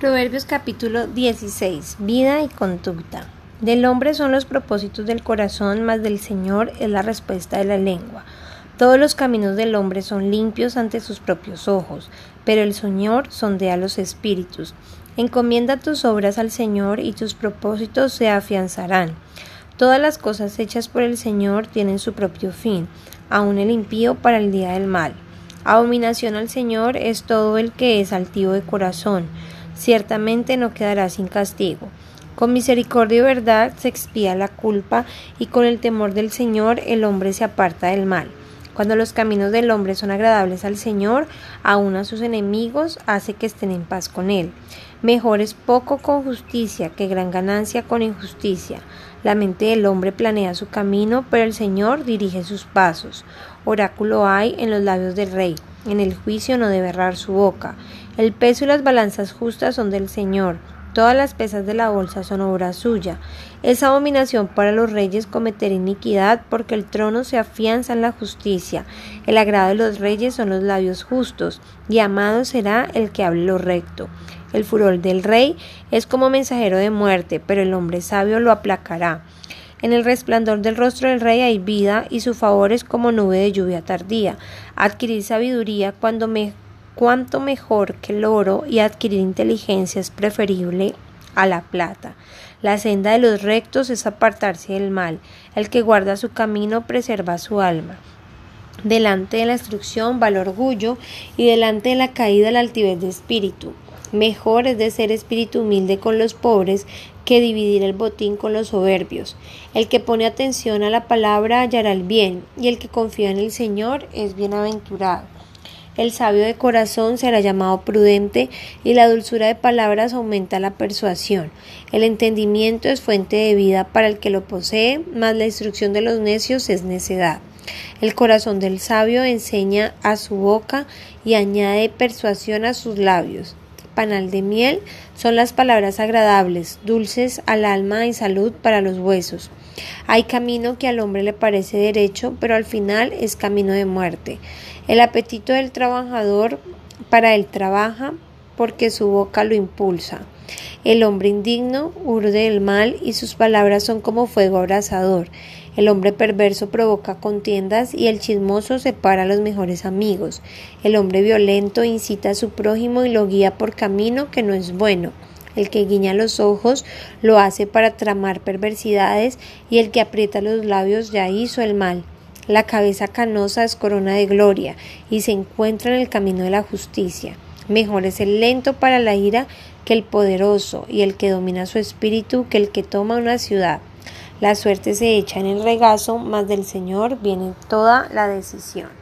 Proverbios capítulo 16. Vida y conducta. Del hombre son los propósitos del corazón, mas del Señor es la respuesta de la lengua. Todos los caminos del hombre son limpios ante sus propios ojos, pero el Señor sondea los espíritus. Encomienda tus obras al Señor y tus propósitos se afianzarán. Todas las cosas hechas por el Señor tienen su propio fin, aun el impío para el día del mal. Abominación al Señor es todo el que es altivo de corazón ciertamente no quedará sin castigo. Con misericordia y verdad se expía la culpa, y con el temor del Señor el hombre se aparta del mal. Cuando los caminos del hombre son agradables al Señor, aun a sus enemigos hace que estén en paz con él. Mejor es poco con justicia que gran ganancia con injusticia. La mente del hombre planea su camino, pero el Señor dirige sus pasos. Oráculo hay en los labios del rey. En el juicio no debe errar su boca. El peso y las balanzas justas son del Señor. Todas las pesas de la bolsa son obra suya. Es abominación para los reyes cometer iniquidad, porque el trono se afianza en la justicia. El agrado de los reyes son los labios justos, y amado será el que hable lo recto. El furor del rey es como mensajero de muerte, pero el hombre sabio lo aplacará. En el resplandor del rostro del rey hay vida, y su favor es como nube de lluvia tardía. Adquirir sabiduría cuando me cuánto mejor que el oro y adquirir inteligencia es preferible a la plata. La senda de los rectos es apartarse del mal. El que guarda su camino preserva su alma. Delante de la instrucción va el orgullo y delante de la caída la altivez de espíritu. Mejor es de ser espíritu humilde con los pobres que dividir el botín con los soberbios. El que pone atención a la palabra hallará el bien, y el que confía en el Señor es bienaventurado. El sabio de corazón será llamado prudente y la dulzura de palabras aumenta la persuasión. El entendimiento es fuente de vida para el que lo posee, mas la instrucción de los necios es necedad. El corazón del sabio enseña a su boca y añade persuasión a sus labios. Panal de miel son las palabras agradables, dulces al alma y salud para los huesos. Hay camino que al hombre le parece derecho, pero al final es camino de muerte. El apetito del trabajador para él trabaja porque su boca lo impulsa. El hombre indigno urde el mal y sus palabras son como fuego abrasador. El hombre perverso provoca contiendas y el chismoso separa a los mejores amigos. El hombre violento incita a su prójimo y lo guía por camino que no es bueno. El que guiña los ojos lo hace para tramar perversidades y el que aprieta los labios ya hizo el mal. La cabeza canosa es corona de gloria y se encuentra en el camino de la justicia. Mejor es el lento para la ira que el poderoso y el que domina su espíritu que el que toma una ciudad. La suerte se echa en el regazo, mas del Señor viene toda la decisión.